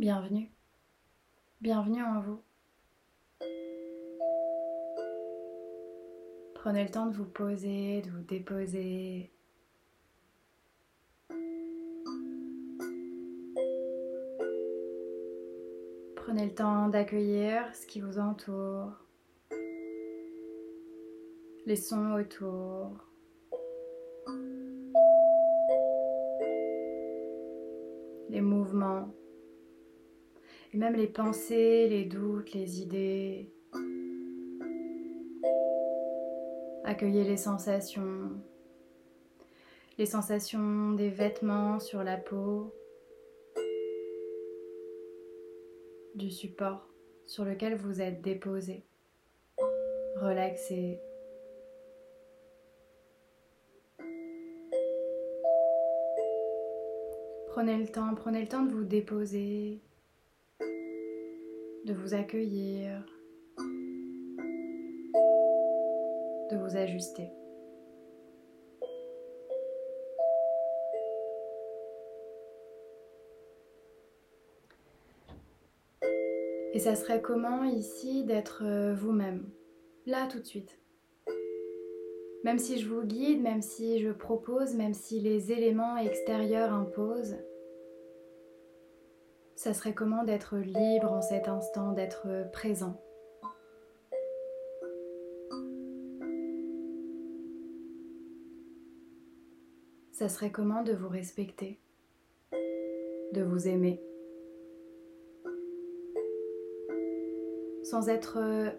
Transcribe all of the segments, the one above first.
Bienvenue. Bienvenue en vous. Prenez le temps de vous poser, de vous déposer. Prenez le temps d'accueillir ce qui vous entoure, les sons autour. Et même les pensées, les doutes, les idées. Accueillez les sensations, les sensations des vêtements sur la peau, du support sur lequel vous êtes déposé. Relaxez. Prenez le temps, prenez le temps de vous déposer, de vous accueillir, de vous ajuster. Et ça serait comment ici d'être euh, vous-même, là tout de suite Même si je vous guide, même si je propose, même si les éléments extérieurs imposent, ça serait comment d'être libre en cet instant, d'être présent? Ça serait comment de vous respecter, de vous aimer, sans être euh,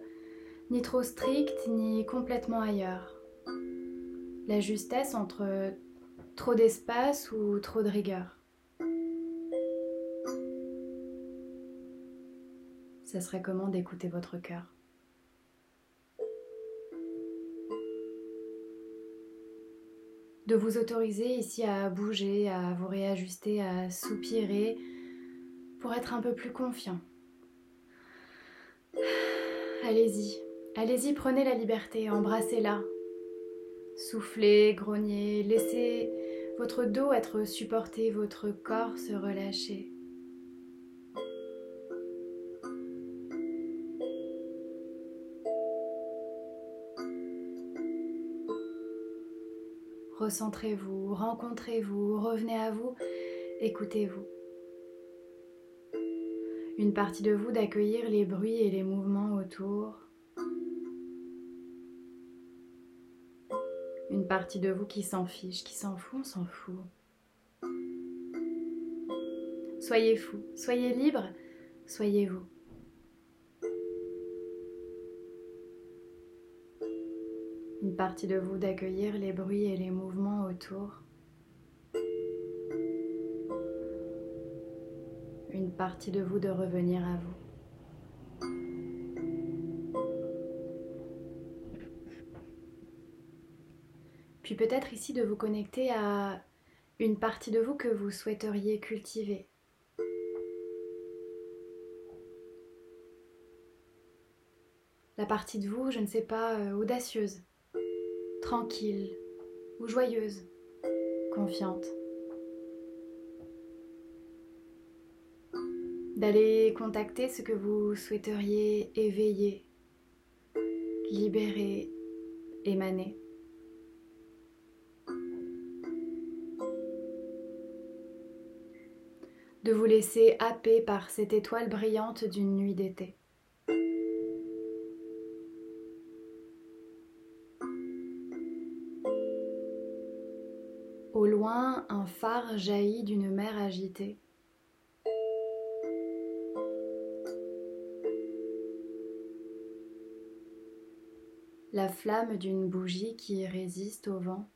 ni trop strict ni complètement ailleurs. La justesse entre trop d'espace ou trop de rigueur. Ça serait comment d'écouter votre cœur? De vous autoriser ici à bouger, à vous réajuster, à soupirer pour être un peu plus confiant. Allez-y, allez-y, prenez la liberté, embrassez-la. Soufflez, grognez, laissez votre dos être supporté, votre corps se relâcher. Recentrez-vous, rencontrez-vous, revenez à vous, écoutez-vous. Une partie de vous d'accueillir les bruits et les mouvements autour. Une partie de vous qui s'en fiche, qui s'en fout, on s'en fout. Soyez fou, soyez libre, soyez vous. Une partie de vous d'accueillir les bruits et les mouvements autour. Une partie de vous de revenir à vous. Puis peut-être ici de vous connecter à une partie de vous que vous souhaiteriez cultiver. La partie de vous, je ne sais pas, euh, audacieuse, tranquille ou joyeuse, confiante. D'aller contacter ce que vous souhaiteriez éveiller, libérer, émaner. De vous laisser happer par cette étoile brillante d'une nuit d'été. Au loin, un phare jaillit d'une mer agitée. La flamme d'une bougie qui résiste au vent.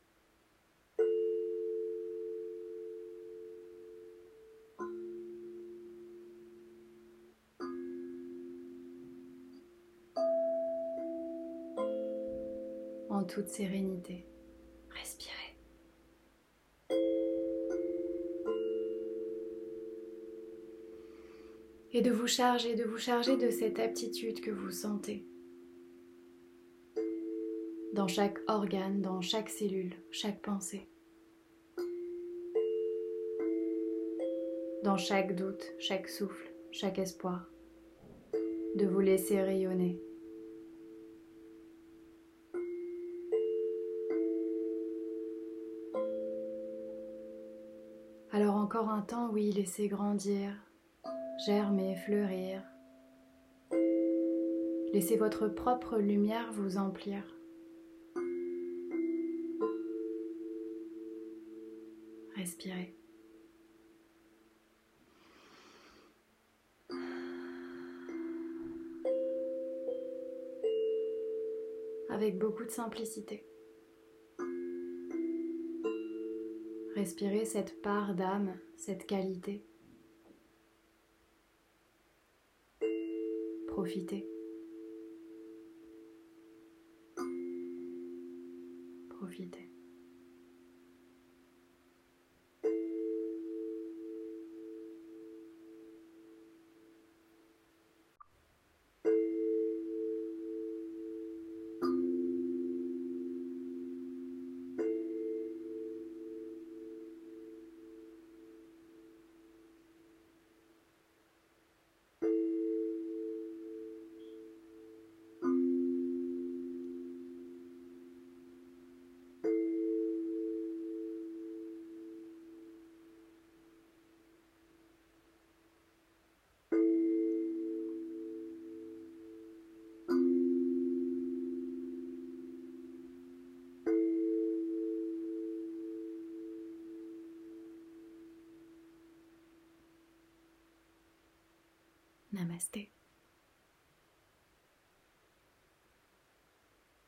En toute sérénité. Et de vous charger, de vous charger de cette aptitude que vous sentez. Dans chaque organe, dans chaque cellule, chaque pensée, dans chaque doute, chaque souffle, chaque espoir, de vous laisser rayonner. Alors encore un temps, oui, laissez grandir, germer, fleurir. Laissez votre propre lumière vous emplir. Respirez. Avec beaucoup de simplicité. Respirez cette part d'âme, cette qualité. Profitez. Profitez. Namaste.